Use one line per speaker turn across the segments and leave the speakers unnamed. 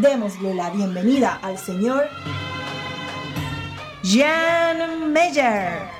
Démosle la bienvenida al señor Jan Meyer.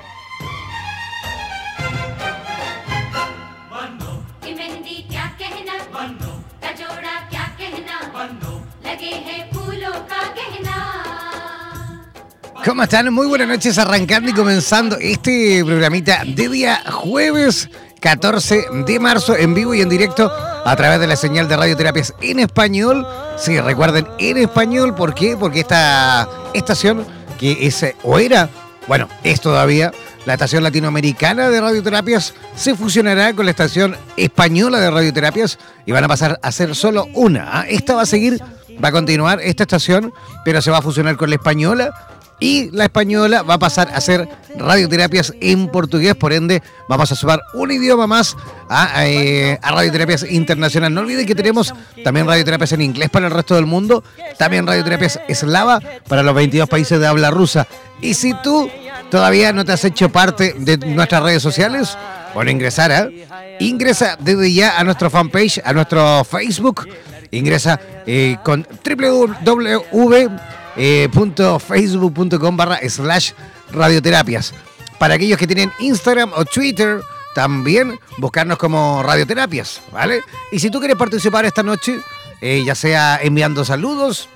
¿Cómo están? Muy buenas noches, arrancando y comenzando este programita de día jueves 14 de marzo en vivo y en directo a través de la señal de radioterapias en español. Sí, recuerden, en español, ¿por qué? Porque esta estación que es o era, bueno, es todavía la estación latinoamericana de radioterapias, se fusionará con la estación española de radioterapias y van a pasar a ser solo una. ¿ah? Esta va a seguir, va a continuar esta estación, pero se va a fusionar con la española y la española va a pasar a ser radioterapias en portugués, por ende vamos a sumar un idioma más a, eh, radioterapias internacional. No olviden que tenemos también radioterapias en inglés para el resto del mundo, también radioterapias eslava para los 22 países de habla rusa. Y si tú todavía no te has hecho parte de nuestras redes sociales, bueno, ingresar, ¿eh? ingresa desde ya a nuestro fanpage, a nuestro Facebook, ingresa eh, con www eh, facebook.com barra slash radioterapias. Para aquellos que tienen Instagram o Twitter, también buscarnos como radioterapias, ¿vale? Y si tú quieres participar esta noche, eh, ya sea enviando saludos,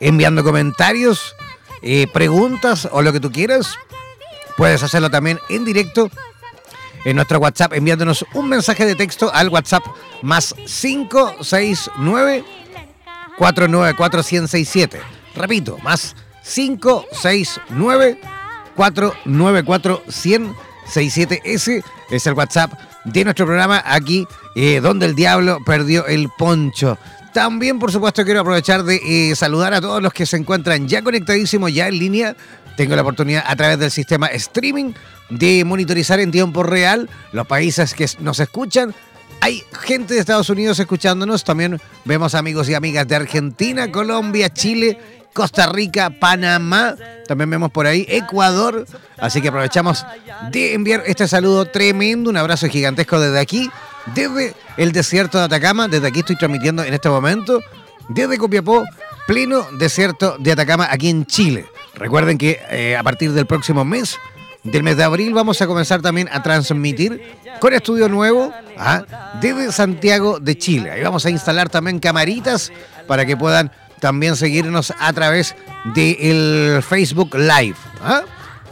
enviando comentarios, eh, preguntas o lo que tú quieras, puedes hacerlo también en directo en nuestro WhatsApp enviándonos un mensaje de texto al WhatsApp más 569 494 167 Repito, más 569 494 167 Ese es el WhatsApp de nuestro programa aquí, eh, donde el diablo perdió el poncho. También, por supuesto, quiero aprovechar de eh, saludar a todos los que se encuentran ya conectadísimos, ya en línea. Tengo la oportunidad a través del sistema streaming de monitorizar en tiempo real los países que nos escuchan. Hay gente de Estados Unidos escuchándonos, también vemos amigos y amigas de Argentina, Colombia, Chile Costa Rica, Panamá, también vemos por ahí Ecuador. Así que aprovechamos de enviar este saludo tremendo, un abrazo gigantesco desde aquí, desde el desierto de Atacama. Desde aquí estoy transmitiendo en este momento, desde Copiapó, pleno desierto de Atacama, aquí en Chile. Recuerden que eh, a partir del próximo mes, del mes de abril, vamos a comenzar también a transmitir con estudio nuevo ¿ah? desde Santiago de Chile. Ahí vamos a instalar también camaritas para que puedan también seguirnos a través del Facebook Live. ¿ah?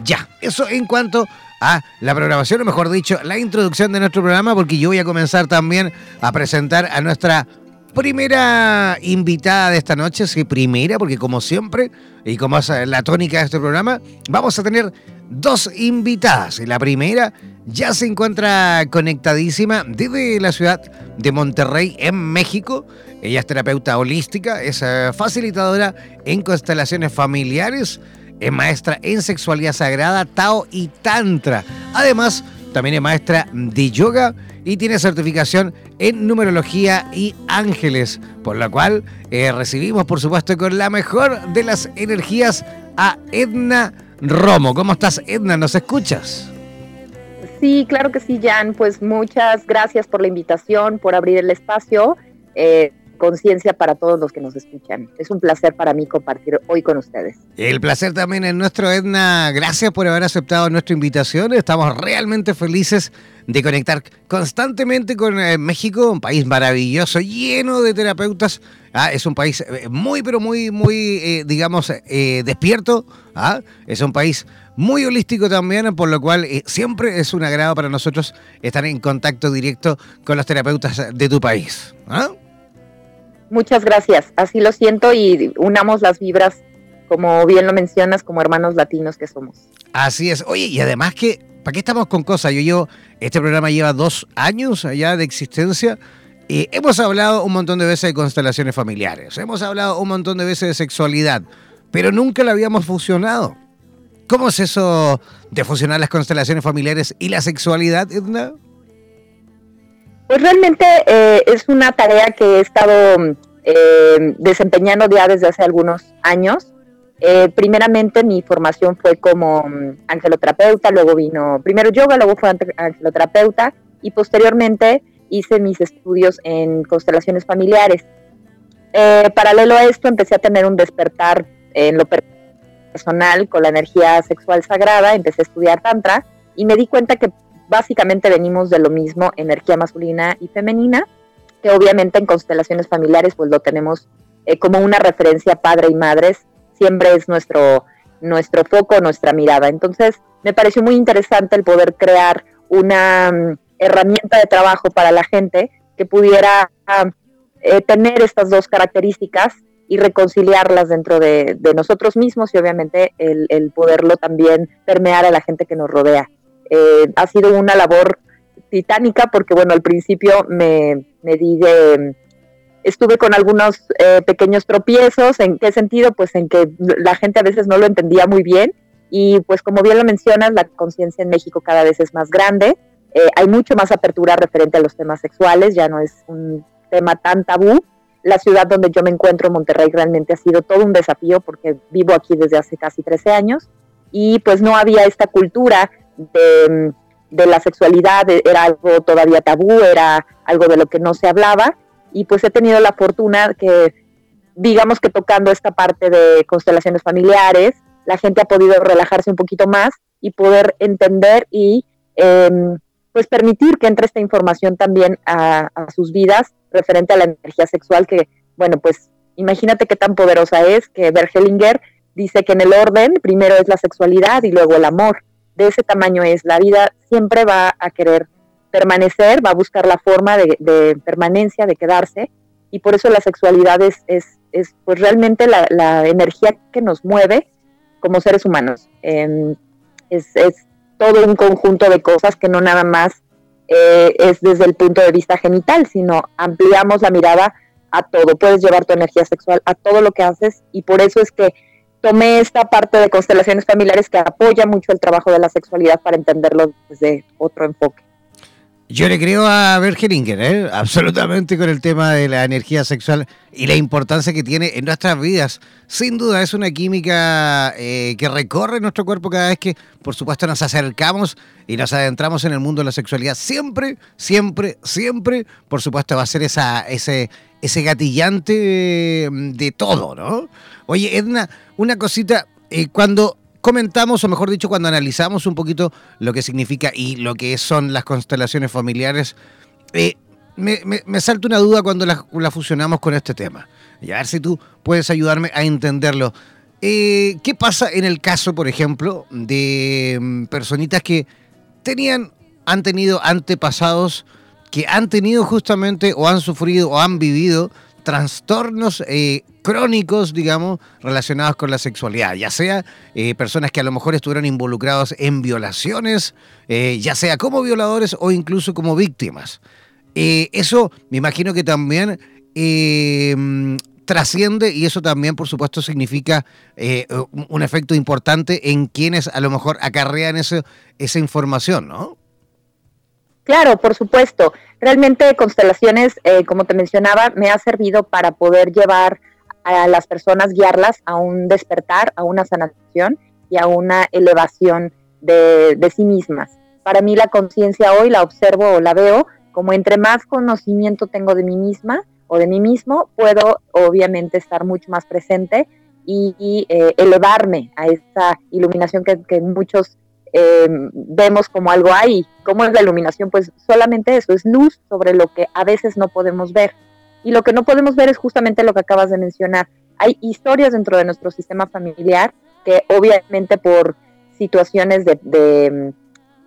Ya, eso en cuanto a la programación, o mejor dicho, la introducción de nuestro programa, porque yo voy a comenzar también a presentar a nuestra primera invitada de esta noche, sí, primera, porque como siempre, y como es la tónica de este programa, vamos a tener dos invitadas. La primera ya se encuentra conectadísima desde la ciudad de Monterrey, en México. Ella es terapeuta holística, es eh, facilitadora en constelaciones familiares, es maestra en sexualidad sagrada, Tao y Tantra. Además, también es maestra de yoga y tiene certificación en numerología y ángeles, por lo cual eh, recibimos, por supuesto, con la mejor de las energías a Edna Romo. ¿Cómo estás, Edna? ¿Nos escuchas?
Sí, claro que sí, Jan. Pues muchas gracias por la invitación, por abrir el espacio. Eh, conciencia para todos los que nos escuchan. Es un placer para mí compartir hoy con ustedes.
El placer también es nuestro, Edna. Gracias por haber aceptado nuestra invitación. Estamos realmente felices de conectar constantemente con eh, México, un país maravilloso, lleno de terapeutas. Ah, es un país eh, muy, pero muy, muy, eh, digamos, despierto. Ah, es un país muy holístico también, por lo cual siempre es un agrado para nosotros estar en contacto directo con los terapeutas de tu país. ¿ah?
Muchas gracias, así lo siento y unamos las vibras, como bien lo mencionas, como hermanos latinos que somos.
Así es, oye, y además que, ¿para qué estamos con cosas? Yo llevo, este programa lleva dos años ya de existencia. y hemos hablado un montón de veces de constelaciones familiares, hemos hablado un montón de veces de sexualidad, pero nunca la habíamos fusionado. ¿Cómo es eso de fusionar las constelaciones familiares y la sexualidad, Edna?
Pues realmente eh, es una tarea que he estado eh, desempeñando ya desde hace algunos años. Eh, primeramente mi formación fue como mm, angeloterapeuta, luego vino primero yoga, luego fue angeloterapeuta y posteriormente hice mis estudios en constelaciones familiares. paralelo a esto empecé a tener un despertar en lo personal con la energía sexual sagrada, empecé a estudiar tantra y me di cuenta que básicamente venimos de lo mismo, energía masculina y femenina, que obviamente en constelaciones familiares pues lo tenemos eh, como una referencia padre y madres, siempre es nuestro, nuestro foco, nuestra mirada. Entonces me pareció muy interesante el poder crear una mm, herramienta de trabajo para la gente que pudiera eh, tener estas dos características y reconciliarlas dentro de, nosotros mismos y obviamente el, el poderlo también permear a la gente que nos rodea. Eh, ha sido una labor titánica porque, bueno, al principio me, me di de, estuve con algunos eh, pequeños tropiezos. ¿En qué sentido? Pues en que la gente a veces no lo entendía muy bien y pues como bien lo mencionas, la conciencia en México cada vez es más grande. Eh, hay mucho más apertura referente a los temas sexuales, ya no es un tema tan tabú. La ciudad donde yo me encuentro, Monterrey, realmente ha sido todo un desafío porque vivo aquí desde hace casi 13 años y pues no había esta cultura de, la sexualidad era algo todavía tabú, era algo de lo que no se hablaba y pues he tenido la fortuna que digamos que tocando esta parte de constelaciones familiares, la gente ha podido relajarse un poquito más y poder entender y em, pues permitir que entre esta información también a, a, sus vidas referente a la energía sexual que, bueno, pues imagínate qué tan poderosa es que Bergelinger dice que en el orden primero es la sexualidad y luego el amor de ese tamaño es. La vida siempre va a querer permanecer, va a buscar la forma de, permanencia, de quedarse, y por eso la sexualidad es, es, pues realmente la, energía que nos mueve como seres humanos. Em, es, todo un conjunto de cosas que no nada más eh, es desde el punto de vista genital, sino ampliamos la mirada a todo. Puedes llevar tu energía sexual a todo lo que haces y por eso es que tomé esta parte de constelaciones familiares que apoya mucho el trabajo de la sexualidad para entenderlo desde otro enfoque.
Yo le creo a Bergeringer, ¿eh? absolutamente con el tema de la energía sexual y la importancia que tiene en nuestras vidas. Sin duda es una química eh, que recorre nuestro cuerpo cada vez que, por supuesto, nos acercamos y nos adentramos en el mundo de la sexualidad. Siempre, siempre, siempre, por supuesto, va a ser esa, ese, ese gatillante de todo, ¿no? Oye, Edna, una cosita, eh, cuando comentamos, o mejor dicho, cuando analizamos un poquito lo que significa y lo que son las constelaciones familiares, eh, me, salta una duda cuando la, fusionamos con este tema. Y a ver si tú puedes ayudarme a entenderlo. Eh, ¿Qué pasa en el caso, por ejemplo, de mm, personitas que tenían, han tenido antepasados que han tenido justamente o han sufrido o han vivido trastornos eh, crónicos, digamos, relacionados con la sexualidad, ya sea eh, personas que a lo mejor estuvieron involucrados en violaciones, eh, ya sea como violadores o incluso como víctimas. eso me imagino que también trasciende y eso también, por supuesto, significa un efecto importante en quienes a lo mejor acarrean esa información, ¿no?
Claro, por supuesto. Realmente constelaciones, eh, como te mencionaba, me ha servido para poder llevar a las personas, guiarlas a un despertar, a una sanación y a una elevación de, de sí mismas. Para mí la conciencia hoy la observo o la veo como entre más conocimiento tengo de mí misma o de mí mismo, puedo obviamente estar mucho más presente y, eh, elevarme a esa iluminación que, que muchos Em, vemos como algo ahí. ¿Cómo es la iluminación? Pues solamente eso, es luz sobre lo que a veces no podemos ver. Y lo que no podemos ver es justamente lo que acabas de mencionar. Hay historias dentro de nuestro sistema familiar que obviamente por situaciones de,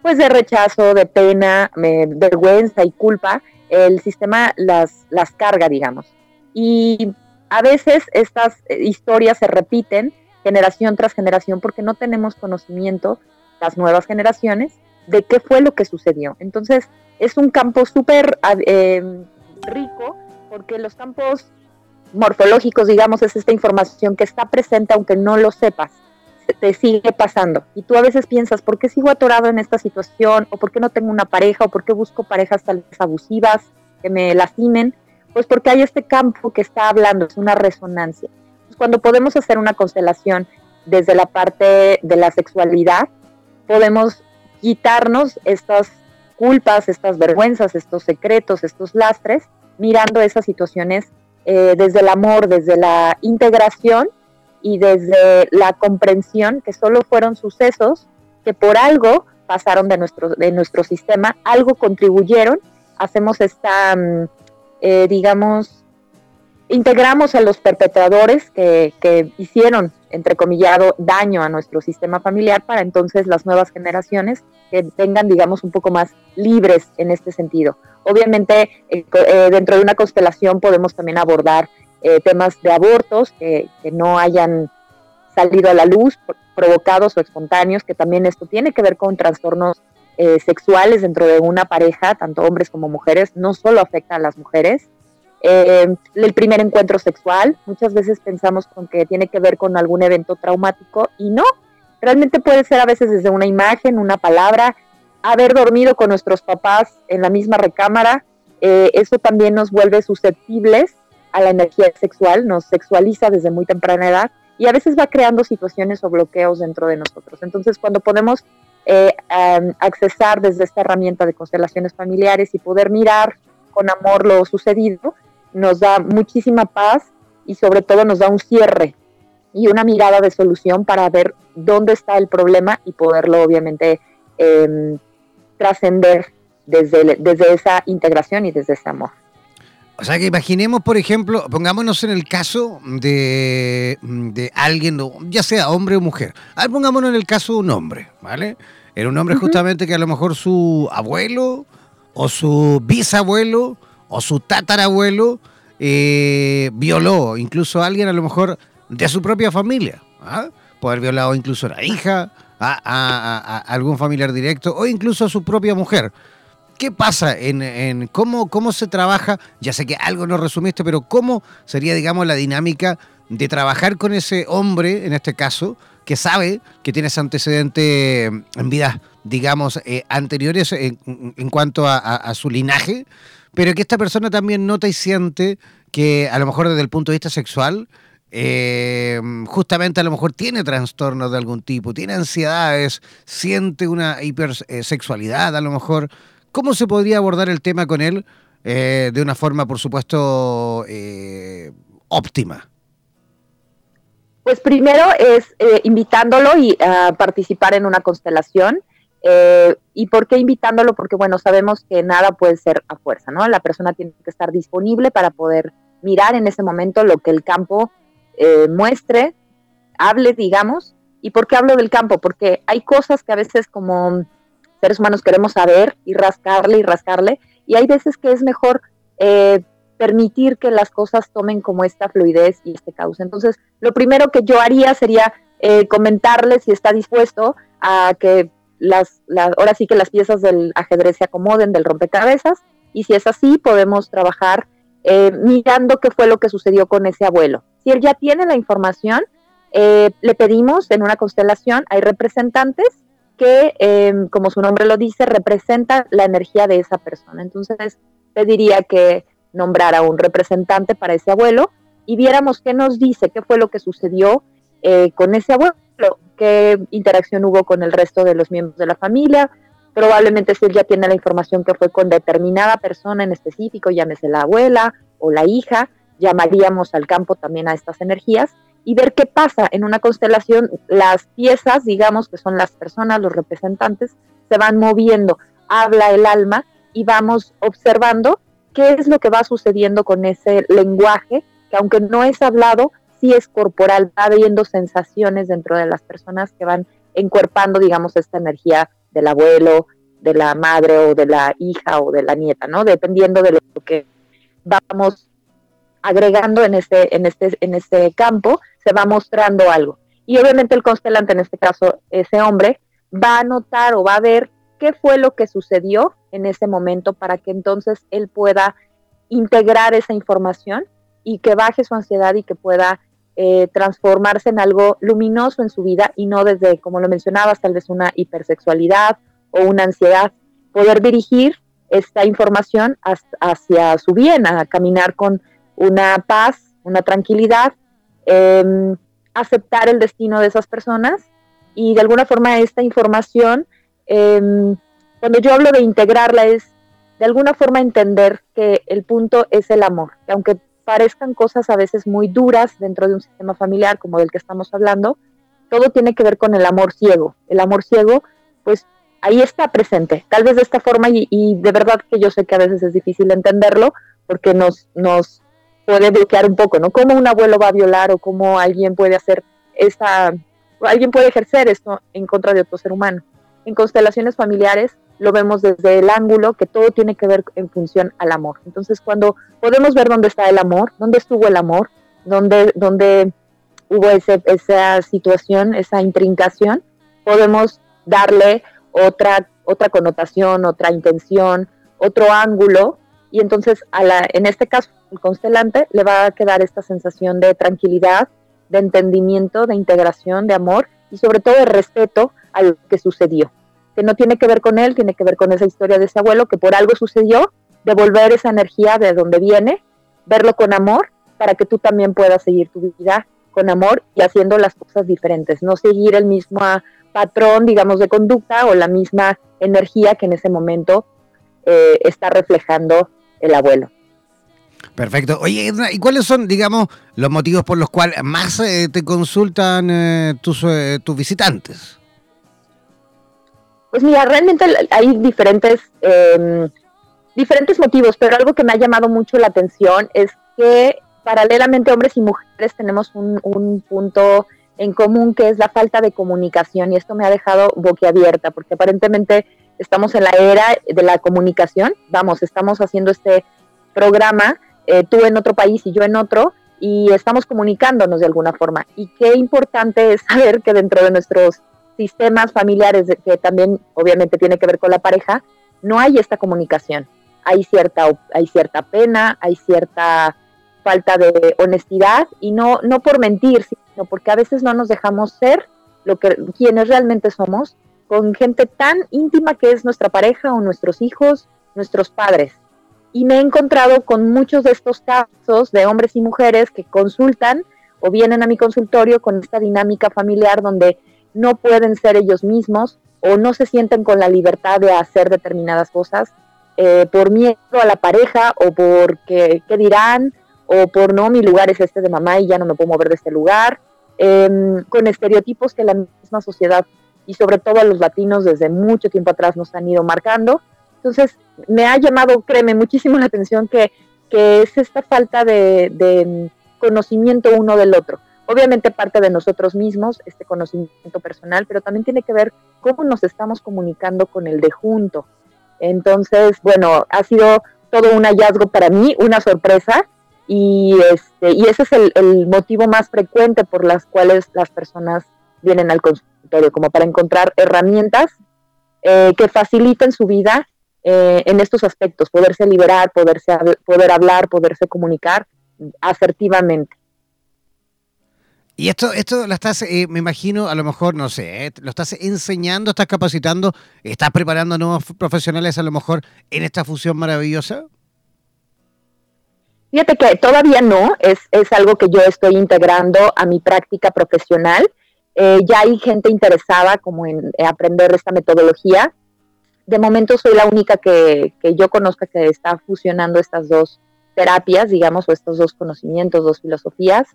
pues de rechazo, de pena, vergüenza y culpa, el sistema las, las carga, digamos. Y a veces estas historias se repiten generación tras generación porque no tenemos conocimiento las nuevas generaciones de qué fue lo que sucedió. Entonces, es un campo súper eh, rico porque los campos morfológicos, digamos, es esta información que está presente aunque no lo sepas, te sigue pasando. Y tú a veces piensas, ¿por qué sigo atorado en esta situación? ¿O por qué no tengo una pareja? ¿O por qué busco parejas tal abusivas que me lastimen? Pues porque hay este campo que está hablando, es una resonancia. cuando podemos hacer una constelación desde la parte de la sexualidad, podemos quitarnos estas culpas, estas vergüenzas, estos secretos, estos lastres, mirando esas situaciones eh, desde el amor, desde la integración y desde la comprensión que solo fueron sucesos que por algo pasaron de nuestro, de nuestro sistema, algo contribuyeron, hacemos esta, mm, eh, digamos, integramos a los perpetradores que, que hicieron entrecomillado, daño a nuestro sistema familiar para entonces las nuevas generaciones que tengan, digamos, un poco más libres en este sentido. Obviamente, eh, eh, dentro de una constelación podemos también abordar eh, temas de abortos que, no hayan salido a la luz, provocados o espontáneos, que también esto tiene que ver con trastornos sexuales dentro de una pareja, tanto hombres como mujeres, no solo afecta a las mujeres, eh, el primer encuentro sexual, muchas veces pensamos con que tiene que ver con algún evento traumático y no, realmente puede ser a veces desde una imagen, una palabra, haber dormido con nuestros papás en la misma recámara, eh, eso también nos vuelve susceptibles a la energía sexual, nos sexualiza desde muy temprana edad y a veces va creando situaciones o bloqueos dentro de nosotros. Entonces, cuando podemos eh, accesar desde esta herramienta de constelaciones familiares y poder mirar con amor lo sucedido, nos da muchísima paz y sobre todo nos da un cierre y una mirada de solución para ver dónde está el problema y poderlo obviamente em, trascender desde, desde esa integración y desde ese amor.
O sea que imaginemos, por ejemplo, pongámonos en el caso de, de alguien, ya sea hombre o mujer. A ver, pongámonos en el caso de un hombre, ¿vale? Era un hombre justamente que a lo mejor su abuelo o su bisabuelo o su tatarabuelo eh, violó incluso a alguien a lo mejor de su propia familia. ¿ah? Puede violado incluso a la hija, a, algún familiar directo o incluso a su propia mujer. ¿Qué pasa en, cómo, cómo se trabaja? Ya sé que algo no resumiste, pero ¿cómo sería, digamos, la dinámica de trabajar con ese hombre, en este caso, que sabe que tiene ese antecedente en vidas, digamos, eh, anteriores en cuanto a, su linaje, pero que esta persona también nota y siente que a lo mejor desde el punto de vista sexual, eh, justamente a lo mejor tiene trastornos de algún tipo, tiene ansiedades, siente una hipersexualidad a lo mejor. ¿Cómo se podría abordar el tema con él eh, de una forma, por supuesto, eh, óptima?
Pues primero es invitándolo y a participar en una constelación eh, ¿Y por qué invitándolo? Porque, bueno, sabemos que nada puede ser a fuerza, ¿no? La persona tiene que estar disponible para poder mirar en ese momento lo que el campo eh, muestre, hable, digamos. ¿Y por qué hablo del campo? Porque hay cosas que a veces como seres humanos queremos saber y rascarle y rascarle, y hay veces que es mejor eh, permitir que las cosas tomen como esta fluidez y este cauce. Entonces, lo primero que yo haría sería comentarle si está dispuesto a que las, ahora sí que las piezas del ajedrez se acomoden del rompecabezas y si es así podemos trabajar eh, mirando qué fue lo que sucedió con ese abuelo. Si él ya tiene la información, eh, le pedimos en una constelación, hay representantes que, em, como su nombre lo dice, representa la energía de esa persona. Entonces, te diría que nombrara un representante para ese abuelo y viéramos qué nos dice, qué fue lo que sucedió eh, con ese abuelo, qué interacción hubo con el resto de los miembros de la familia. Probablemente si él ya tiene la información que fue con determinada persona en específico, llámese la abuela o la hija, llamaríamos al campo también a estas energías y ver qué pasa en una constelación. Las piezas, digamos que son las personas, los representantes, se van moviendo, habla el alma y vamos observando qué es lo que va sucediendo con ese lenguaje, que aunque no es hablado, sí es corporal, va habiendo sensaciones dentro de las personas que van encuerpando, digamos, esta energía del abuelo, de la madre o de la hija o de la nieta, ¿no? Dependiendo de lo que vamos agregando en este, en este, en este campo, se va mostrando algo. Y obviamente el constelante, en este caso ese hombre, va a notar o va a ver qué fue lo que sucedió en ese momento para que entonces él pueda integrar esa información y que baje su ansiedad y que pueda eh, transformarse en algo luminoso en su vida y no desde, como lo mencionabas, tal vez una hipersexualidad o una ansiedad, poder dirigir esta información hacia su bien, a caminar con una paz, una tranquilidad, em, aceptar el destino de esas personas y de alguna forma esta información, em, cuando yo hablo de integrarla es de alguna forma entender que el punto es el amor, que aunque parezcan cosas a veces muy duras dentro de un sistema familiar como del que estamos hablando, todo tiene que ver con el amor ciego. El amor ciego, pues ahí está presente, tal vez de esta forma y, de verdad que yo sé que a veces es difícil entenderlo porque nos, nos puede bloquear un poco, ¿no? Cómo un abuelo va a violar o cómo alguien puede hacer esta, alguien puede ejercer esto en contra de otro ser humano. En constelaciones familiares lo vemos desde el ángulo que todo tiene que ver en función al amor. Entonces, cuando podemos ver dónde está el amor, dónde estuvo el amor, dónde, dónde hubo ese, esa situación, esa intrincación, podemos darle otra, otra connotación, otra intención, otro ángulo y entonces a la, en este caso el constelante le va a quedar esta sensación de tranquilidad, de entendimiento, de integración, de amor y sobre todo de respeto a lo que sucedió, que no tiene que ver con él, tiene que ver con esa historia de ese abuelo que por algo sucedió, devolver esa energía de donde viene, verlo con amor para que tú también puedas seguir tu vida con amor y haciendo las cosas diferentes, no seguir el mismo patrón, digamos, de conducta o la misma energía que en ese momento eh, está reflejando el abuelo.
Perfecto. Oye, ¿y cuáles son, digamos, los motivos por los cuales más eh, te consultan eh, tus, eh, tus visitantes?
Pues mira, realmente hay diferentes, em, diferentes motivos, pero algo que me ha llamado mucho la atención es que paralelamente hombres y mujeres tenemos un, un punto en común que es la falta de comunicación y esto me ha dejado boquiabierta porque aparentemente estamos en la era de la comunicación, vamos, estamos haciendo este programa, eh, tú en otro país y yo en otro, y estamos comunicándonos de alguna forma. Y qué importante es saber que dentro de nuestros sistemas familiares, que también obviamente tiene que ver con la pareja, no hay esta comunicación. Hay cierta, hay cierta pena, hay cierta falta de honestidad y no, no por mentir, sino porque a veces no nos dejamos ser lo que quienes realmente somos con gente tan íntima que es nuestra pareja o nuestros hijos, nuestros padres. Y me he encontrado con muchos de estos casos de hombres y mujeres que consultan o vienen a mi consultorio con esta dinámica familiar donde no pueden ser ellos mismos o no se sienten con la libertad de hacer determinadas cosas eh, por miedo a la pareja o por qué, dirán o por no, mi lugar es este de mamá y ya no me puedo mover de este lugar, em, con estereotipos que la misma sociedad y sobre todo a los latinos desde mucho tiempo atrás nos han ido marcando. Entonces, me ha llamado, créeme, muchísimo la atención que, que es esta falta de, conocimiento uno del otro. Obviamente parte de nosotros mismos, este conocimiento personal, pero también tiene que ver cómo nos estamos comunicando con el de junto. Entonces, bueno, ha sido todo un hallazgo para mí, una sorpresa, y, este, y ese es el, motivo más frecuente por las cuales las personas vienen al consultorio como para encontrar herramientas eh, que faciliten su vida eh, en estos aspectos, poderse liberar, poderse, poder hablar, poderse comunicar asertivamente.
Y esto, esto estás, eh, me imagino, a lo mejor, no sé, eh, lo estás enseñando, estás capacitando, estás preparando nuevos profesionales a lo mejor en esta fusión maravillosa.
Fíjate que todavía no, es, es algo que yo estoy integrando a mi práctica profesional. Eh, ya hay gente interesada como en aprender esta metodología. De momento soy la única que, que yo conozca que está fusionando estas dos terapias, digamos, o estos dos conocimientos, dos filosofías.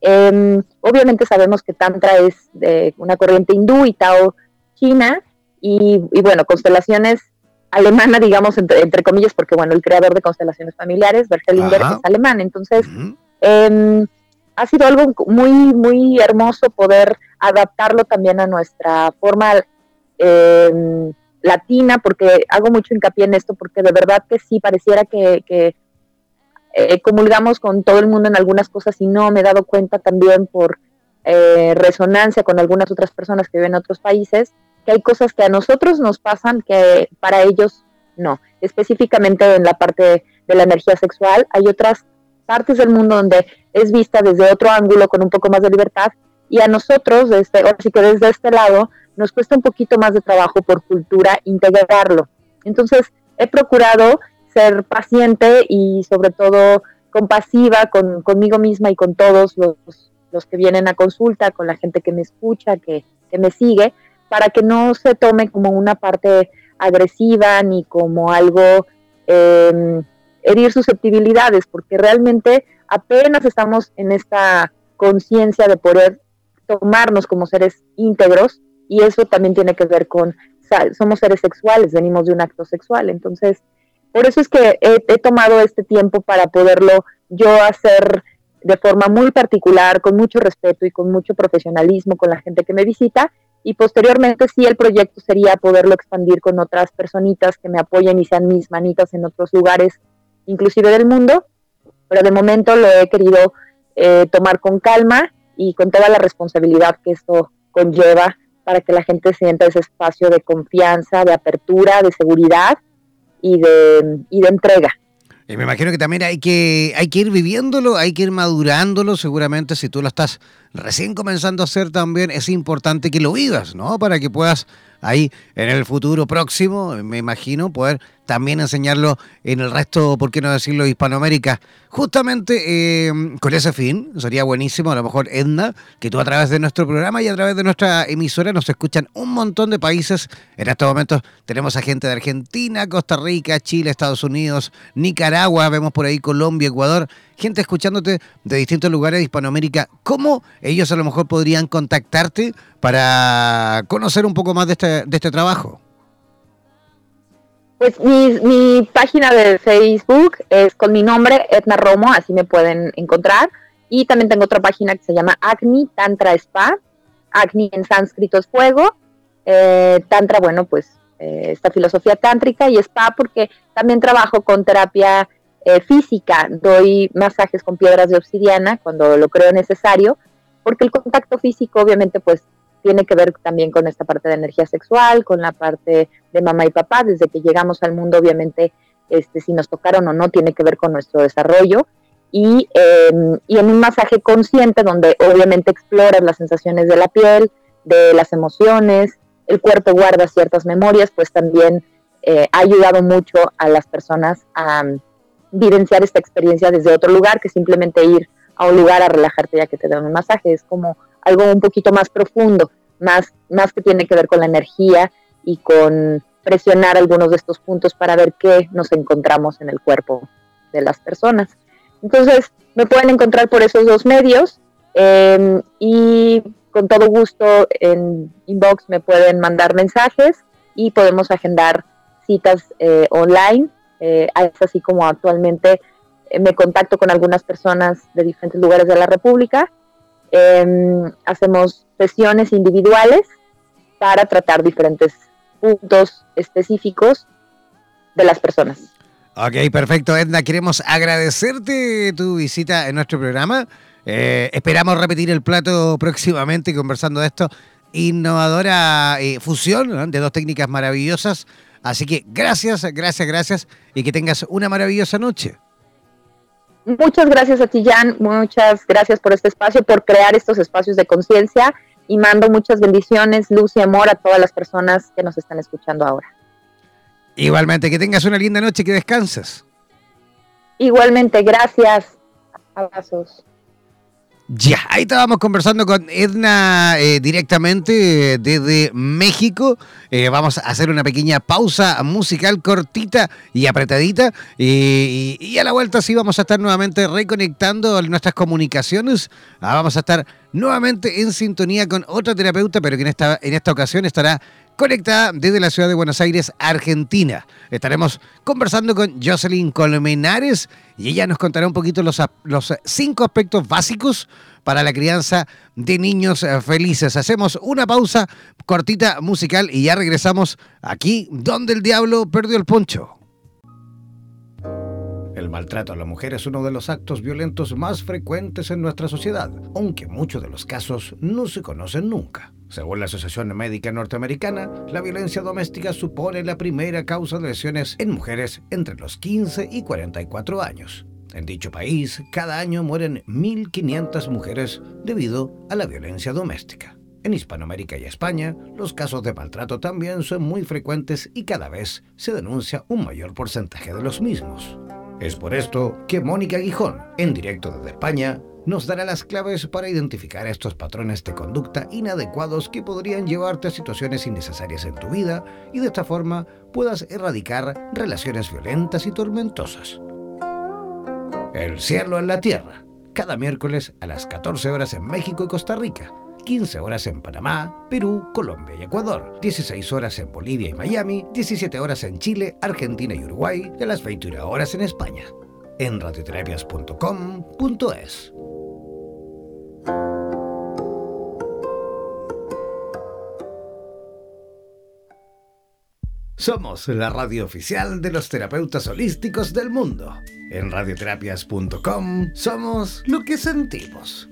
Em, obviamente sabemos que Tantra es de una corriente hindú y Tao china, y, bueno, constelaciones alemana, digamos, entre, comillas, porque bueno, el creador de constelaciones familiares, Bergelinger, es alemán. Entonces, em, ha sido algo muy, muy hermoso poder adaptarlo también a nuestra forma em, latina, porque hago mucho hincapié en esto, porque de verdad que sí, pareciera que eh, comulgamos con todo el mundo en algunas cosas y no me he dado cuenta también por eh, resonancia con algunas otras personas que viven en otros países, que hay cosas que a nosotros nos pasan que para ellos no. Específicamente en la parte de la energía sexual, hay otras partes del mundo donde es vista desde otro ángulo con un poco más de libertad y a nosotros, desde, así que desde este lado, nos cuesta un poquito más de trabajo por cultura integrarlo. Entonces, he procurado ser paciente y sobre todo compasiva con, conmigo misma y con todos los, los, que vienen a consulta, con la gente que me escucha, que, que me sigue, para que no se tome como una parte agresiva ni como algo eh, herir susceptibilidades, porque realmente apenas estamos en esta conciencia de poder tomarnos como seres íntegros y eso también tiene que ver con, somos seres sexuales, venimos de un acto sexual, entonces por eso es que he, tomado este tiempo para poderlo yo hacer de forma muy particular, con mucho respeto y con mucho profesionalismo con la gente que me visita. Y posteriormente sí el proyecto sería poderlo expandir con otras personitas que me apoyen y sean mis manitas en otros lugares, inclusive del mundo. Pero de momento lo he querido eh, tomar con calma y con toda la responsabilidad que esto conlleva para que la gente sienta ese espacio de confianza, de apertura, de seguridad y de, y de entrega.
Y me imagino que también hay que, hay que ir viviéndolo, hay que ir madurándolo, seguramente si tú lo estás recién comenzando a hacer también, es importante que lo vivas, ¿no? Para que puedas ahí en el futuro próximo, me imagino, poder también enseñarlo en el resto, por qué no decirlo, Hispanoamérica. Justamente eh, con ese fin, sería buenísimo, a lo mejor Edna, que tú a través de nuestro programa y a través de nuestra emisora nos escuchan un montón de países. En estos momentos tenemos a gente de Argentina, Costa Rica, Chile, Estados Unidos, Nicaragua, vemos por ahí Colombia, Ecuador, gente escuchándote de distintos lugares de Hispanoamérica. ¿Cómo ellos a lo mejor podrían contactarte para conocer un poco más de este, de este trabajo?
Pues mi, página de Facebook es con mi nombre, Etna Romo, así me pueden encontrar. Y también tengo otra página que se llama Agni Tantra Spa. Agni en sánscrito es fuego. Eh, tantra, bueno, pues eh, esta filosofía tántrica y spa porque también trabajo con terapia eh, física. Doy masajes con piedras de obsidiana cuando lo creo necesario porque el contacto físico obviamente pues tiene que ver también con esta parte de energía sexual, con la parte de mamá y papá, desde que llegamos al mundo, obviamente, este, si nos tocaron o no, tiene que ver con nuestro desarrollo. Y, em, y en un masaje consciente, donde obviamente exploras las sensaciones de la piel, de las emociones, el cuerpo guarda ciertas memorias, pues también eh, ha ayudado mucho a las personas a vivenciar esta experiencia desde otro lugar que simplemente ir a un lugar a relajarte ya que te dan un masaje. Es como algo un poquito más profundo, más, más que tiene que ver con la energía y con presionar algunos de estos puntos para ver qué nos encontramos en el cuerpo de las personas. Entonces, me pueden encontrar por esos dos medios em, y con todo gusto en inbox me pueden mandar mensajes y podemos agendar citas eh, online. Eh, es así como actualmente eh, me contacto con algunas personas de diferentes lugares de la República Em, hacemos sesiones individuales para tratar diferentes puntos específicos de las personas.
Ok, perfecto, Edna. Queremos agradecerte tu visita en nuestro programa. Eh, esperamos repetir el plato próximamente conversando de esto. Innovadora eh, fusión de dos técnicas maravillosas. Así que gracias, gracias, gracias y que tengas una maravillosa noche.
Muchas gracias a ti, Jan. Muchas gracias por este espacio, por crear estos espacios de conciencia y mando muchas bendiciones, luz y amor a todas las personas que nos están escuchando ahora.
Igualmente, que tengas una linda noche, que descanses.
Igualmente, gracias. Abrazos.
Ya, ahí estábamos conversando con Edna eh, directamente desde México. Eh, vamos a hacer una pequeña pausa musical cortita y apretadita. y, a la vuelta sí vamos a estar nuevamente reconectando nuestras comunicaciones. Ah, vamos a estar nuevamente en sintonía con otra terapeuta, pero que en en esta ocasión estará conectada desde la ciudad de Buenos Aires, Argentina. Estaremos conversando con Jocelyn Colmenares y ella nos contará un poquito los, los cinco aspectos básicos para la crianza de niños eh, felices. Hacemos una pausa cortita musical y ya regresamos aquí donde el diablo perdió el poncho. El maltrato a la mujer es uno de los actos violentos más frecuentes en nuestra sociedad, aunque muchos de los casos no se conocen nunca. Según la Asociación Médica Norteamericana, la violencia doméstica supone la primera causa de lesiones en mujeres entre los 15 y 44 años. En dicho país, cada año mueren 1.500 mujeres debido a la violencia doméstica. En Hispanoamérica y España, los casos de maltrato también son muy frecuentes y cada vez se denuncia un mayor porcentaje de los mismos. Es por esto que Mónica Guijón, en directo desde España, nos dará las claves para identificar estos patrones de conducta inadecuados que podrían llevarte a situaciones innecesarias en tu vida y de esta forma puedas erradicar relaciones violentas y tormentosas. El cielo en la tierra, cada miércoles a las 14 horas en México y Costa Rica, 15 horas en Panamá, Perú, Colombia y Ecuador, 16 horas en Bolivia y Miami, 17 horas en Chile, Argentina y Uruguay y a las 21 horas en España. En radioterapias.com.es. Somos la radio oficial de los terapeutas holísticos del mundo. En radioterapias.com somos lo que sentimos.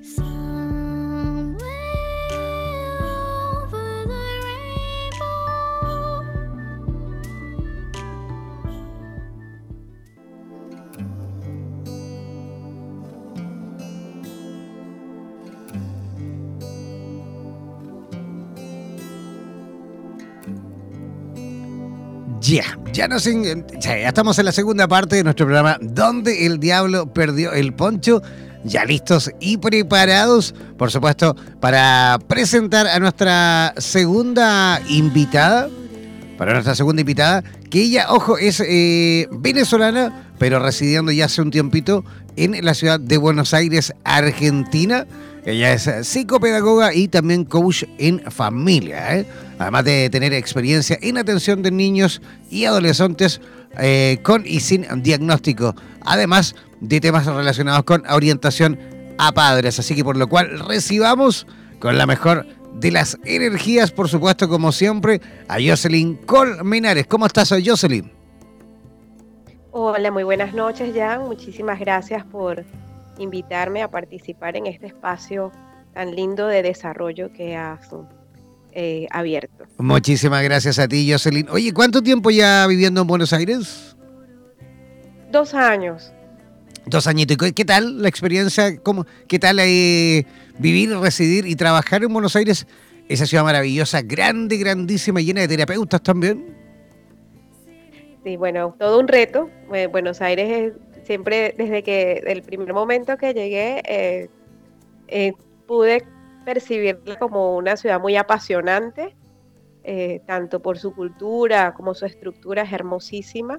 Ya, ya nos ya, estamos en la segunda parte de nuestro programa donde el diablo perdió el poncho. Ya listos y preparados, por supuesto, para presentar a nuestra segunda invitada. Para nuestra segunda invitada, que ella, ojo, es eh, venezolana, pero residiendo ya hace un tiempito en la ciudad de Buenos Aires, Argentina. Ella es psicopedagoga y también coach en familia, ¿eh? además de tener experiencia en atención de niños y adolescentes eh, con y sin diagnóstico, además de temas relacionados con orientación a padres. Así que por lo cual recibamos con la mejor de las energías, por supuesto, como siempre, a Jocelyn Colmenares. ¿Cómo estás, Jocelyn?
Hola, muy buenas noches, Jan. Muchísimas gracias por invitarme a participar en este espacio tan lindo de desarrollo que has eh, abierto.
Muchísimas gracias a ti, Jocelyn. Oye, ¿cuánto tiempo ya viviendo en Buenos Aires?
Dos años.
Dos añitos. ¿Qué tal la experiencia? ¿Cómo, ¿Qué tal eh, vivir, residir y trabajar en Buenos Aires? Esa ciudad maravillosa, grande, grandísima, llena de terapeutas también.
Sí, bueno, todo un reto. Eh, Buenos Aires es siempre desde que el primer momento que llegué eh, eh, pude percibirla como una ciudad muy apasionante, eh, tanto por su cultura como su estructura es hermosísima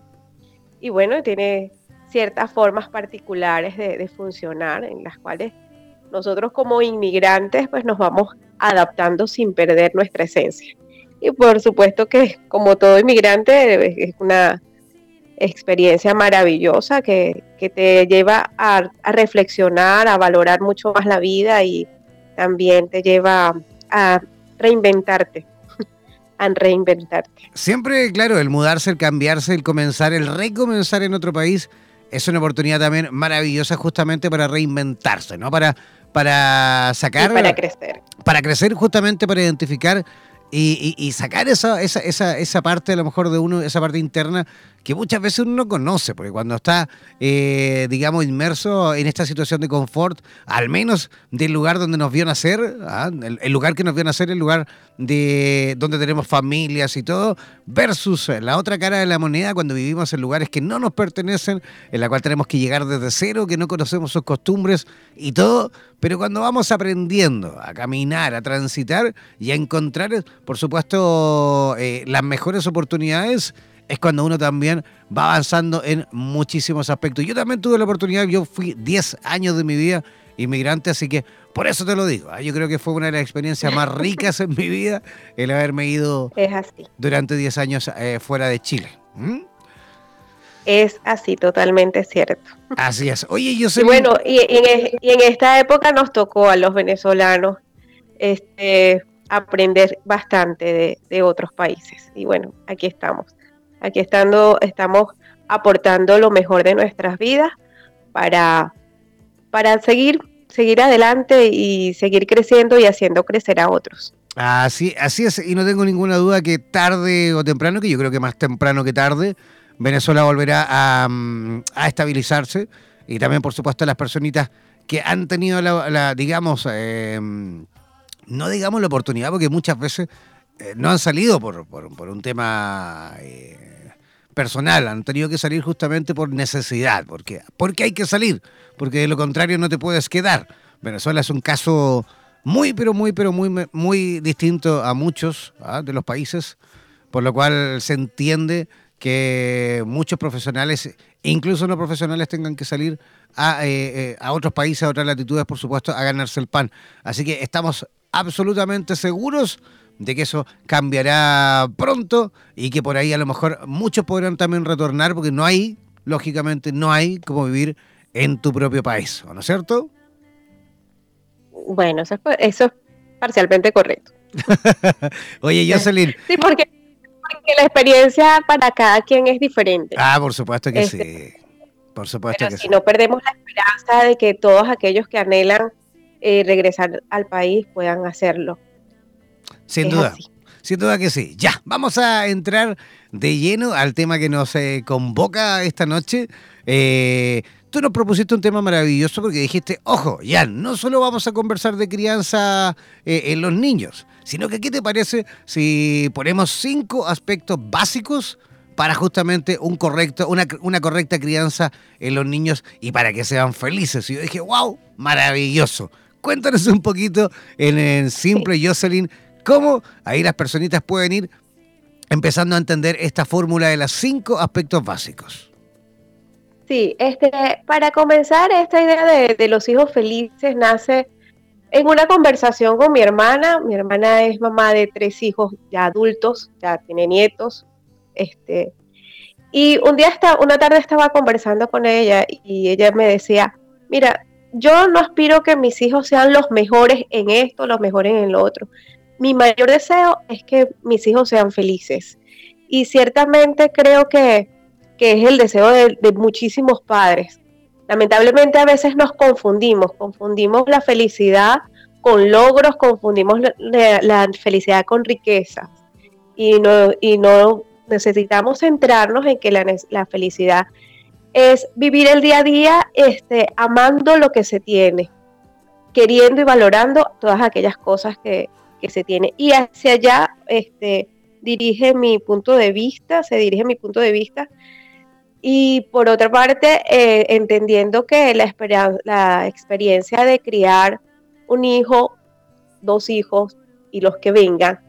y bueno, tiene ciertas formas particulares de, funcionar en las cuales nosotros como inmigrantes pues nos vamos adaptando sin perder nuestra esencia. Y por supuesto que como todo inmigrante es una experiencia maravillosa que, te lleva a, reflexionar, a valorar mucho más la vida y también te lleva a reinventarte, a reinventarte.
Siempre, claro, el mudarse, el cambiarse, el comenzar, el recomenzar en otro país es una oportunidad también maravillosa justamente para reinventarse, ¿no? Para, para sacar...
para crecer.
Para crecer justamente, para identificar y, sacar esa, esa, esa, esa, parte a lo mejor de uno, esa parte interna que muchas veces uno no conoce, porque cuando está, eh, digamos, inmerso en esta situación de confort, al menos del lugar donde nos vio nacer, ¿ah? el, lugar que nos vio nacer, el lugar de donde tenemos familias y todo, versus la otra cara de la moneda cuando vivimos en lugares que no nos pertenecen, en la cual tenemos que llegar desde cero, que no conocemos sus costumbres y todo, pero cuando vamos aprendiendo a caminar, a transitar y a encontrar, por supuesto, eh, las mejores oportunidades, es cuando uno también va avanzando en muchísimos aspectos. Yo también tuve la oportunidad, yo fui 10 años de mi vida inmigrante, así que por eso te lo digo. ¿ah? Yo creo que fue una de las experiencias más ricas en mi vida el haberme ido durante 10 años eh, fuera de Chile.
Es así, totalmente cierto.
Así es. Oye, yo sé.
bueno, y, en, esta época nos tocó a los venezolanos este, aprender bastante de, otros países. Y bueno, aquí estamos. Aquí estando, estamos aportando lo mejor de nuestras vidas para, para seguir, seguir adelante y seguir creciendo y haciendo crecer a otros.
Así, así es, y no tengo ninguna duda que tarde o temprano, que yo creo que más temprano que tarde, Venezuela volverá a, estabilizarse y también, por supuesto, las personitas que han tenido la, digamos, em, no digamos la oportunidad, porque muchas veces eh, no han salido por, un tema eh, personal, han tenido que salir justamente por necesidad, porque, porque hay que salir, porque de lo contrario no te puedes quedar. Venezuela es un caso muy, pero muy, pero muy, muy distinto a muchos ¿ah? de los países, por lo cual se entiende que muchos profesionales, incluso no profesionales, tengan que salir a, eh, eh, a, otros países, a otras latitudes, por supuesto, a ganarse el pan. Así que estamos absolutamente seguros de que eso cambiará pronto y que por ahí a lo mejor muchos podrán también retornar, porque no hay, lógicamente, no hay como vivir en tu propio país, ¿no es cierto?
Bueno, eso es, parcialmente correcto.
Oye, Jocelyn.
Sí, porque que la experiencia para cada quien es diferente.
Ah, por supuesto que sí. Este, por supuesto
que si no perdemos la esperanza de que todos aquellos que anhelan eh, regresar al país puedan hacerlo.
Sin duda. Sin duda que sí. Ya, vamos a entrar de lleno al tema que nos eh, convoca esta noche. Eh, tú nos propusiste un tema maravilloso porque dijiste, ojo, ya, no solo vamos a conversar de crianza en los niños, sino que ¿qué te parece si ponemos cinco aspectos básicos para justamente un correcto, una, una correcta crianza en los niños y para que sean felices? Y yo dije, wow, maravilloso. Cuéntanos un poquito en, simple, Jocelyn, cómo ahí las personitas pueden ir empezando a entender esta fórmula de los cinco aspectos básicos.
Sí, este, para comenzar, esta idea de, de los hijos felices nace en una conversación con mi hermana, mi hermana es mamá de tres hijos ya adultos, ya tiene nietos, este, y un día, está, una tarde estaba conversando con ella y ella me decía, mira, yo no aspiro que mis hijos sean los mejores en esto, los mejores en lo otro. Mi mayor deseo es que mis hijos sean felices. Y ciertamente creo que, es el deseo de muchísimos padres. Lamentablemente a veces nos confundimos, confundimos la felicidad con logros, confundimos la, felicidad con riqueza y no, y no necesitamos centrarnos en que la, felicidad es vivir el día a día este, amando lo que se tiene, queriendo y valorando todas aquellas cosas que, que se tiene. Y hacia allá este, dirige mi punto de vista, se dirige mi punto de vista y por otra parte, eh, entendiendo que la, la experiencia de criar un hijo, dos hijos y los que vengan,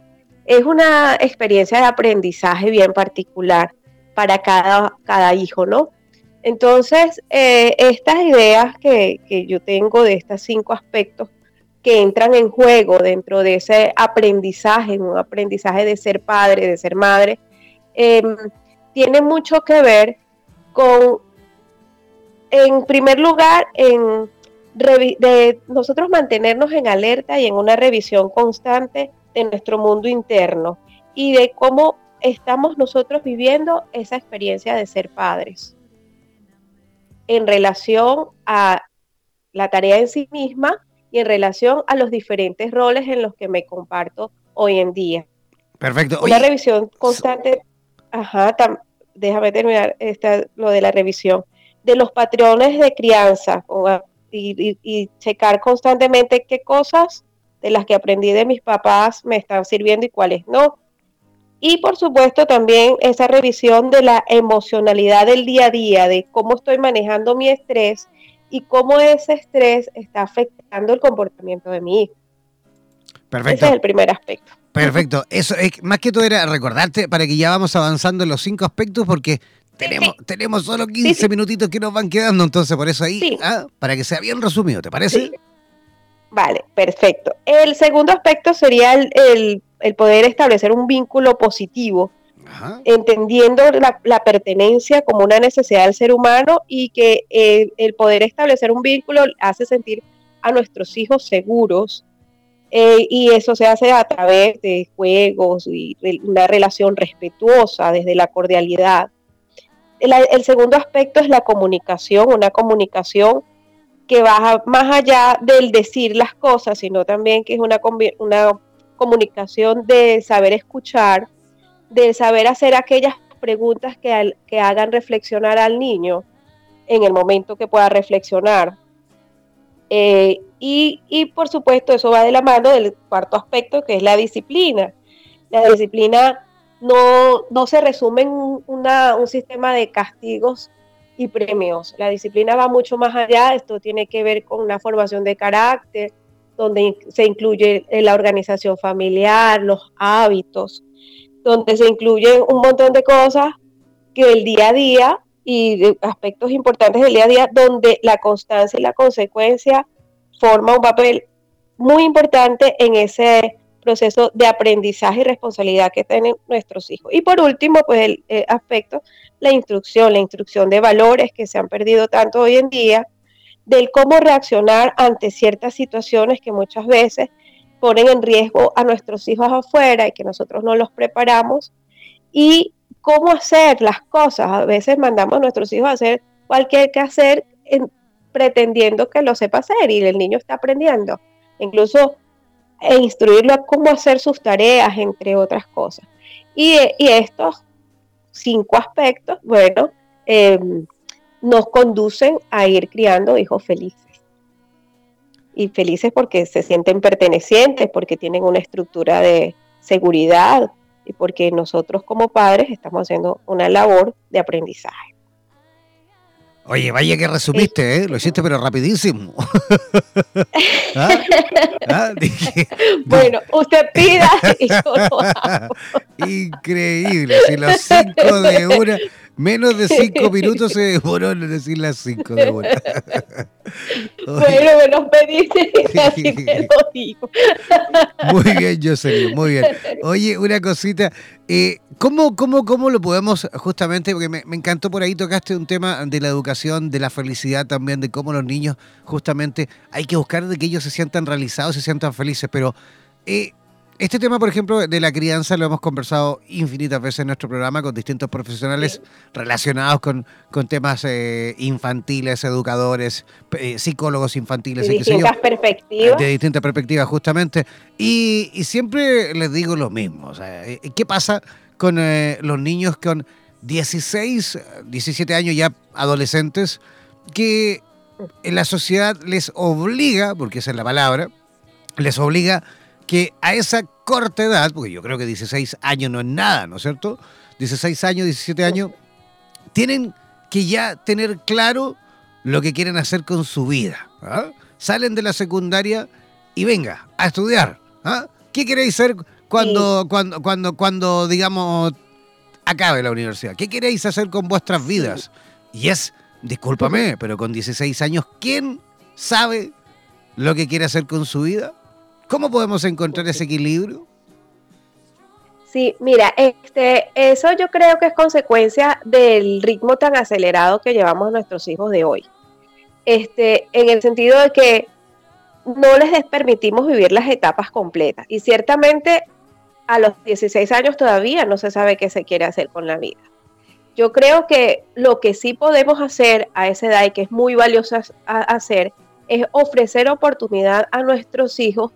es una experiencia de aprendizaje bien particular para cada, cada hijo, ¿no? Entonces, eh, estas ideas que, que, yo tengo de estos cinco aspectos que entran en juego dentro de ese aprendizaje, un aprendizaje de ser padre, de ser madre, eh, tiene mucho que ver con, en primer lugar, en de nosotros mantenernos en alerta y en una revisión constante de nuestro mundo interno y de cómo estamos nosotros viviendo esa experiencia de ser padres en relación a la tarea en sí misma y en relación a los diferentes roles en los que me comparto hoy en día.
Perfecto.
Una revisión constante. Ajá, déjame terminar esta, lo de la revisión. De los patrones de crianza y, y checar constantemente qué cosas de las que aprendí de mis papás me están sirviendo y cuáles no. Y por supuesto también esa revisión de la emocionalidad del día a día, de cómo estoy manejando mi estrés y cómo ese estrés está afectando el comportamiento de mi hijo.
Perfecto.
Ese es el primer aspecto.
Perfecto. Eso es más que todo era recordarte para que ya vamos avanzando en los cinco aspectos porque tenemos, tenemos solo 15 minutitos que nos van quedando, entonces por eso ahí, ah, para que sea bien resumido, ¿te parece?
Vale, perfecto. El segundo aspecto sería el, poder establecer un vínculo positivo, entendiendo la, pertenencia como una necesidad del ser humano y que eh, el poder establecer un vínculo hace sentir a nuestros hijos seguros eh, y eso se hace a través de juegos y una relación respetuosa desde la cordialidad. el segundo aspecto es la comunicación, una comunicación que va más allá del decir las cosas, sino también que es una, una comunicación de saber escuchar, de saber hacer aquellas preguntas que, que hagan reflexionar al niño en el momento que pueda reflexionar. Eh, y, y, por supuesto eso va de la mano del cuarto aspecto que es la disciplina. La disciplina no, no se resume en un sistema de castigos y premios. La disciplina va mucho más allá, esto tiene que ver con una formación de carácter, donde se incluye la organización familiar, los hábitos, donde se incluyen un montón de cosas que el día a día y aspectos importantes del día a día, donde la constancia y la consecuencia forma un papel muy importante en ese proceso de aprendizaje y responsabilidad que tienen nuestros hijos. Y por último, pues el, el aspecto la instrucción, la instrucción de valores que se han perdido tanto hoy en día, del cómo reaccionar ante ciertas situaciones que muchas veces ponen en riesgo a nuestros hijos afuera y que nosotros no los preparamos, y cómo hacer las cosas. A veces mandamos a nuestros hijos a hacer cualquier que hacer pretendiendo que lo sepa hacer y el niño está aprendiendo. Incluso e instruirlo a cómo hacer sus tareas, entre otras cosas. Y, y estos cinco aspectos, bueno, em, nos conducen a ir criando hijos felices. Y felices porque se sienten pertenecientes, porque tienen una estructura de seguridad y porque nosotros como padres estamos haciendo una labor de aprendizaje.
Oye, vaya que resumiste, ¿eh? Lo hiciste pero rapidísimo.
¿Ah? ¿Ah? bueno, usted pida y yo lo hago.
Increíble, si los cinco de una, menos de cinco minutos se demoró en decir las cinco de una.
bueno, me los pediste así te lo digo.
Muy bien, Jocelyn, muy bien. Oye, una cosita, eh, ¿cómo, cómo, ¿cómo lo podemos justamente, porque me, encantó por ahí, tocaste un tema de la educación, de la felicidad también, de cómo los niños justamente hay que buscar de que ellos se sientan realizados, se sientan felices, pero... Eh, este tema, por ejemplo, de la crianza lo hemos conversado infinitas veces en nuestro programa con distintos profesionales relacionados con, con temas eh, infantiles, educadores, eh, psicólogos infantiles.
De distintas perspectivas.
De distintas perspectivas, justamente. Y, siempre les digo lo mismo. Eh, ¿Qué pasa con los niños con 16, 17 años ya adolescentes que en la sociedad les obliga, porque esa es la palabra, les obliga que a esa corta edad, porque yo creo que 16 años no es nada, ¿no es cierto? 16 años, 17 años, tienen que ya tener claro lo que quieren hacer con su vida. ¿ah? Salen de la secundaria y venga, a estudiar. ¿ah? ¿Qué queréis ser cuando, cuando, cuando, cuando, digamos, acabe la universidad? ¿Qué queréis hacer con vuestras vidas? Y es, discúlpame, pero con 16 años, ¿quién sabe lo que quiere hacer con su vida? ¿Cómo podemos encontrar ese equilibrio?
Sí, mira, este, eso yo creo que es consecuencia del ritmo tan acelerado que llevamos nuestros hijos de hoy. Este, en el sentido de que no les permitimos vivir las etapas completas. Y ciertamente a los 16 años todavía no se sabe qué se quiere hacer con la vida. Yo creo que lo que sí podemos hacer a esa edad y que es muy valioso hacer es ofrecer oportunidad a nuestros hijos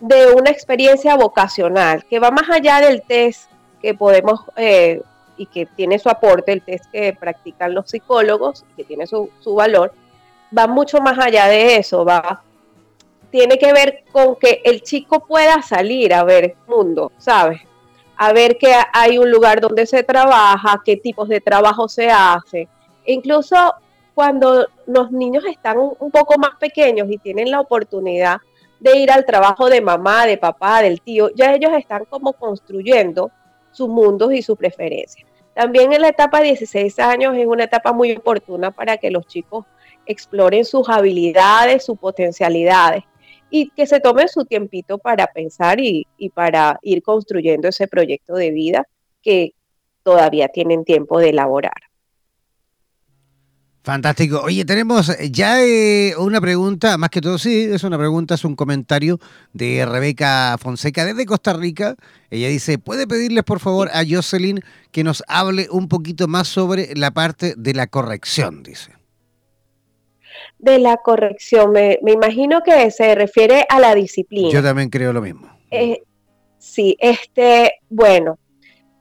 de una experiencia vocacional que va más allá del test que podemos eh, y que tiene su aporte, el test que practican los psicólogos, que tiene su, su valor, va mucho más allá de eso, va tiene que ver con que el chico pueda salir a ver mundo, ¿sabes? A ver que hay un lugar donde se trabaja, qué tipos de trabajo se hace. incluso cuando los niños están un poco más pequeños y tienen la oportunidad de ir al trabajo de mamá, de papá, del tío, ya ellos están como construyendo sus mundos y sus preferencias. También en la etapa de 16 años es una etapa muy oportuna para que los chicos exploren sus habilidades, sus potencialidades y que se tomen su tiempito para pensar y, y para ir construyendo ese proyecto de vida que todavía tienen tiempo de elaborar.
Fantástico. Oye, tenemos ya eh, una pregunta, más que todo, sí, es una pregunta, es un comentario de Rebeca Fonseca desde Costa Rica. Ella dice, ¿puede pedirles por favor a Jocelyn que nos hable un poquito más sobre la parte de la corrección? Dice.
De la corrección, me, imagino que se refiere a la disciplina.
Yo también creo lo mismo.
Eh, sí, este, bueno,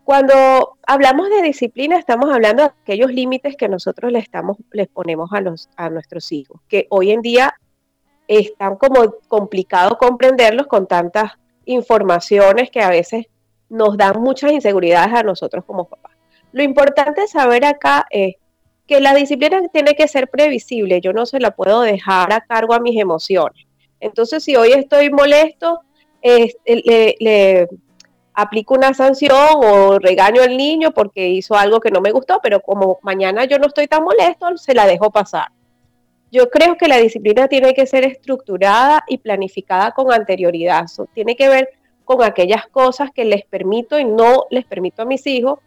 cuando hablamos de disciplina, estamos hablando de aquellos límites que nosotros le estamos, les ponemos a, los, a nuestros hijos, que hoy en día están como complicado comprenderlos con tantas informaciones que a veces nos dan muchas inseguridades a nosotros como papás. Lo importante saber acá es que la disciplina tiene que ser previsible, yo no se la puedo dejar a cargo a mis emociones. Entonces, si hoy estoy molesto, le, aplico una sanción o regaño al niño porque hizo algo que no me gustó, pero como mañana yo no estoy tan molesto, se la dejo pasar. Yo creo que la disciplina tiene que ser estructurada y planificada con anterioridad. tiene que ver con aquellas cosas que les permito y no les permito a mis hijos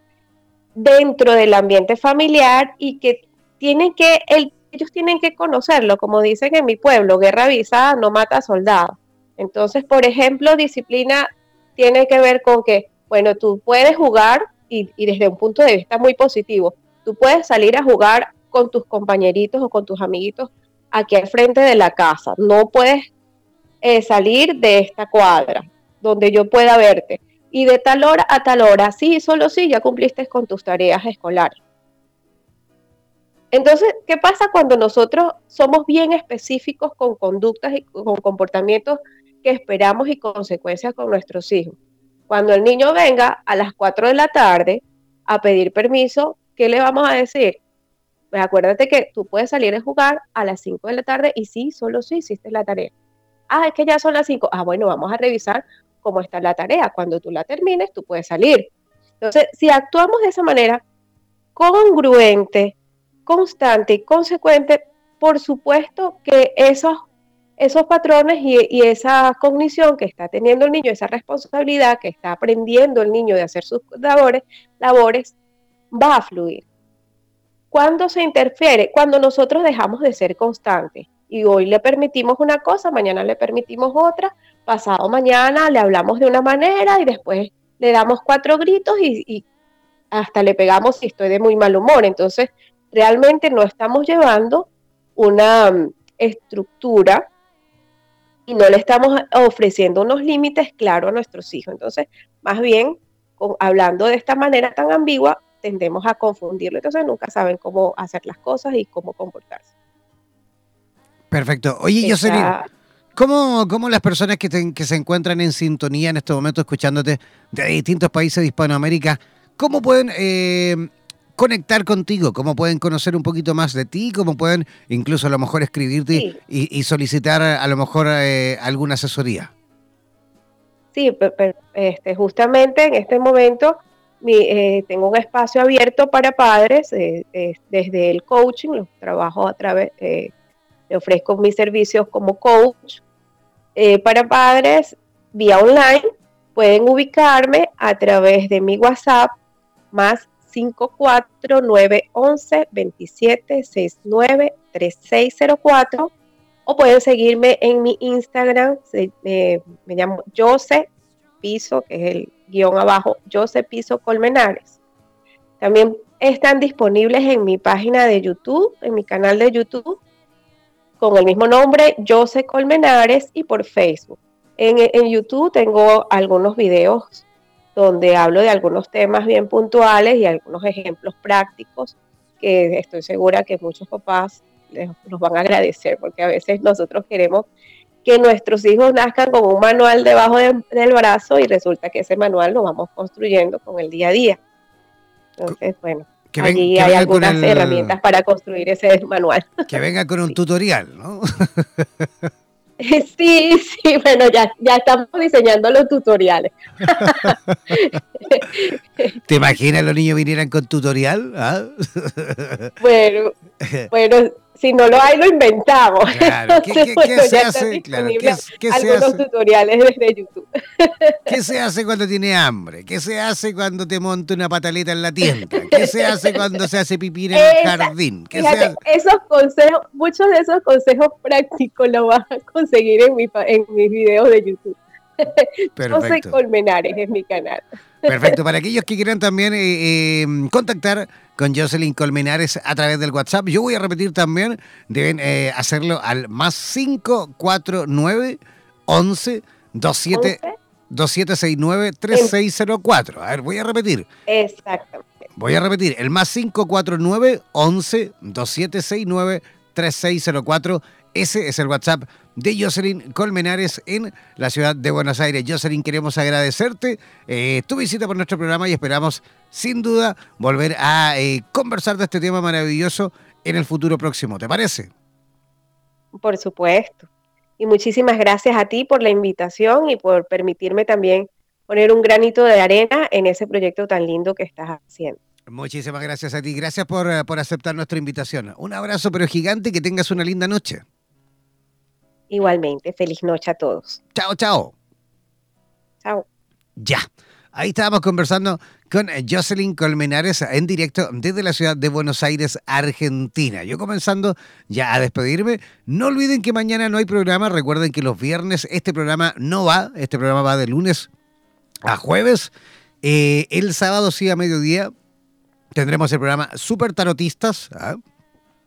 dentro del ambiente familiar y que tienen que, ellos tienen que conocerlo, como dicen en mi pueblo, guerra avisada no mata soldados. Entonces, por ejemplo, disciplina tiene que ver con que, bueno, tú puedes jugar y, desde un punto de vista muy positivo, tú puedes salir a jugar con tus compañeritos o con tus amiguitos aquí al frente de la casa. No puedes eh, salir de esta cuadra donde yo pueda verte. Y de tal hora a tal hora, sí, solo sí, ya cumpliste con tus tareas escolares. Entonces, ¿qué pasa cuando nosotros somos bien específicos con conductas y con comportamientos que esperamos y consecuencias con nuestros hijos. Cuando el niño venga a las 4 de la tarde a pedir permiso, ¿qué le vamos a decir? Pues acuérdate que tú puedes salir a jugar a las 5 de la tarde y sí, solo si hiciste la tarea. Ah, es que ya son las 5. Ah, bueno, vamos a revisar cómo está la tarea. Cuando tú la termines, tú puedes salir. Entonces, si actuamos de esa manera, congruente, constante y consecuente, por supuesto que esos esos patrones y, esa cognición que está teniendo el niño, esa responsabilidad que está aprendiendo el niño de hacer sus labores, labores va a fluir. ¿Cuándo se interfiere? Cuando nosotros dejamos de ser constantes. Y hoy le permitimos una cosa, mañana le permitimos otra, pasado mañana le hablamos de una manera y después le damos cuatro gritos y, y hasta le pegamos si estoy de muy mal humor. Entonces, realmente no estamos llevando una mm, estructura y no le estamos ofreciendo unos límites claros a nuestros hijos. Entonces, más bien, hablando de esta manera tan ambigua, tendemos a confundirlo. Entonces, nunca saben cómo hacer las cosas y cómo comportarse.
Perfecto. Oye, Jocelyn, ¿cómo, ¿cómo, las personas que, que se encuentran en sintonía en este momento escuchándote de distintos países de Hispanoamérica, cómo pueden eh, conectar contigo, cómo pueden conocer un poquito más de ti, cómo pueden incluso a lo mejor escribirte y, solicitar a lo mejor eh, alguna asesoría.
Sí, este, justamente en este momento eh, tengo un espacio abierto para padres, eh, desde el coaching, los trabajo a través, le ofrezco mis servicios como coach para padres vía online. Pueden ubicarme a través de mi WhatsApp más 54911 2769 3604 o pueden seguirme en mi Instagram, me llamo Jose Piso, que es el guion abajo, Jose Piso Colmenares. También están disponibles en mi página de YouTube, en mi canal de YouTube, con el mismo nombre, Jose Colmenares, y por Facebook. En, YouTube tengo algunos videos donde hablo de algunos temas bien puntuales y algunos ejemplos prácticos que estoy segura que muchos papás nos van a agradecer, porque a veces nosotros queremos que nuestros hijos nazcan con un manual debajo del brazo y resulta que ese manual lo vamos construyendo con el día a día. Entonces, bueno, que allí hay algunas herramientas para construir ese manual.
Que venga con un tutorial, ¿no?
Sí, sí, bueno, ya, ya estamos diseñando los tutoriales.
¿Te imaginas los niños vinieran con tutorial? ¿Ah?
Bueno, bueno, si no lo hay, lo inventamos.
Claro, ¿qué, se hace? Claro, ¿qué,
algunos tutoriales desde YouTube.
¿Qué se hace cuando tiene hambre? ¿Qué se hace cuando te monta una pataleta en la tienda? ¿Qué se hace cuando se hace pipí en el jardín? ¿Qué
Esos consejos, muchos de esos consejos prácticos los vas a conseguir en, mi, en mis videos de YouTube. Perfecto. Colmenares es mi canal.
Perfecto. Para aquellos que quieran también eh, eh, contactar con Jocelyn Colmenares a través del WhatsApp, yo voy a repetir también, deben eh, hacerlo al más 549 11 27 2769 3604. A ver, voy a repetir.
Exactamente.
Voy a repetir, el más 549 11 2769 3604. Ese es el WhatsApp de Jocelyn Colmenares en la ciudad de Buenos Aires. Jocelyn, queremos agradecerte eh, tu visita por nuestro programa y esperamos sin duda volver a eh, conversar de este tema maravilloso en el futuro próximo. ¿Te parece?
Por supuesto. Y muchísimas gracias a ti por la invitación y por permitirme también poner un granito de arena en ese proyecto tan lindo que estás haciendo.
Muchísimas gracias a ti. Gracias por, eh, por aceptar nuestra invitación. Un abrazo pero gigante y que tengas una linda noche.
Igualmente, feliz noche a todos.
Chao, chao.
Chao.
Ya. Ahí estábamos conversando con Jocelyn Colmenares en directo desde la ciudad de Buenos Aires, Argentina. Yo comenzando ya a despedirme. No olviden que mañana no hay programa. Recuerden que los viernes este programa no va. Este programa va de lunes a jueves. Eh, el sábado sí a mediodía tendremos el programa Super Tarotistas. ¿ah?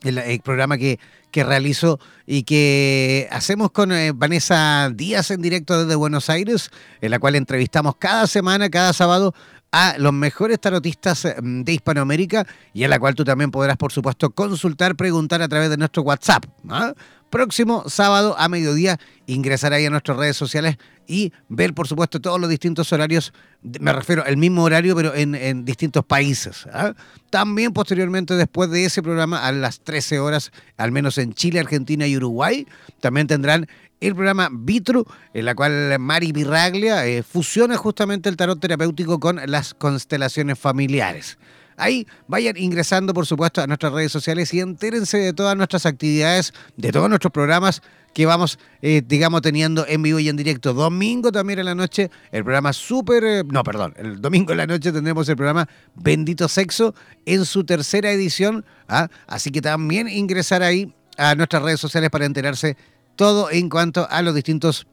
El, programa que, que realizo y que hacemos con eh, Vanessa Díaz en directo desde Buenos Aires, en la cual entrevistamos cada semana, cada sábado, a los mejores tarotistas eh, de Hispanoamérica y en la cual tú también podrás, por supuesto, consultar, preguntar a través de nuestro WhatsApp. ¿ah? Próximo sábado a mediodía ingresar ahí a nuestras redes sociales y ver, por supuesto, todos los distintos horarios, me refiero al mismo horario, pero en, distintos países. ¿ah? También posteriormente, después de ese programa, a las 13 horas, al menos en Chile, Argentina y Uruguay, también tendrán el programa Vitru, en la cual Mari Virraglia eh, fusiona justamente el tarot terapéutico con las constelaciones familiares. Ahí vayan ingresando, por supuesto, a nuestras redes sociales y entérense de todas nuestras actividades, de todos nuestros programas que vamos, eh, digamos, teniendo en vivo y en directo. Domingo también en la noche, el programa súper... Eh, no, perdón, el domingo en la noche tendremos el programa Bendito Sexo en su tercera edición. ¿ah? Así que también ingresar ahí a nuestras redes sociales para enterarse todo en cuanto a los distintos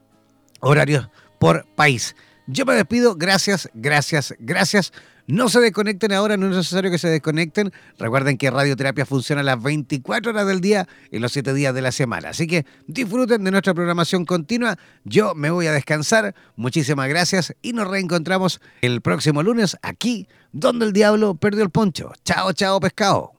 horarios por país. Yo me despido, gracias, gracias, gracias. No se desconecten ahora, no es necesario que se desconecten. Recuerden que Radioterapia funciona las 24 horas del día y los 7 días de la semana. Así que disfruten de nuestra programación continua. Yo me voy a descansar. Muchísimas gracias y nos reencontramos el próximo lunes aquí, donde el diablo perdió el poncho. Chao, chao, pescado.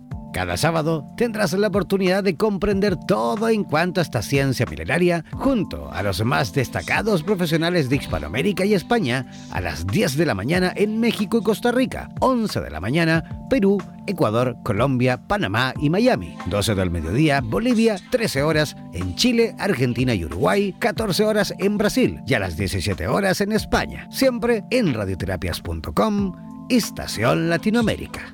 Cada sábado tendrás la oportunidad de comprender todo en cuanto a esta ciencia milenaria junto a los más destacados profesionales de Hispanoamérica y España a las 10 de la mañana en México y Costa Rica, 11 de la mañana Perú, Ecuador, Colombia, Panamá y Miami, 12 del mediodía Bolivia, 13 horas en Chile, Argentina y Uruguay, 14 horas en Brasil y a las 17 horas en España, siempre en radioterapias.com, Estación Latinoamérica.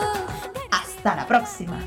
Hasta la próxima.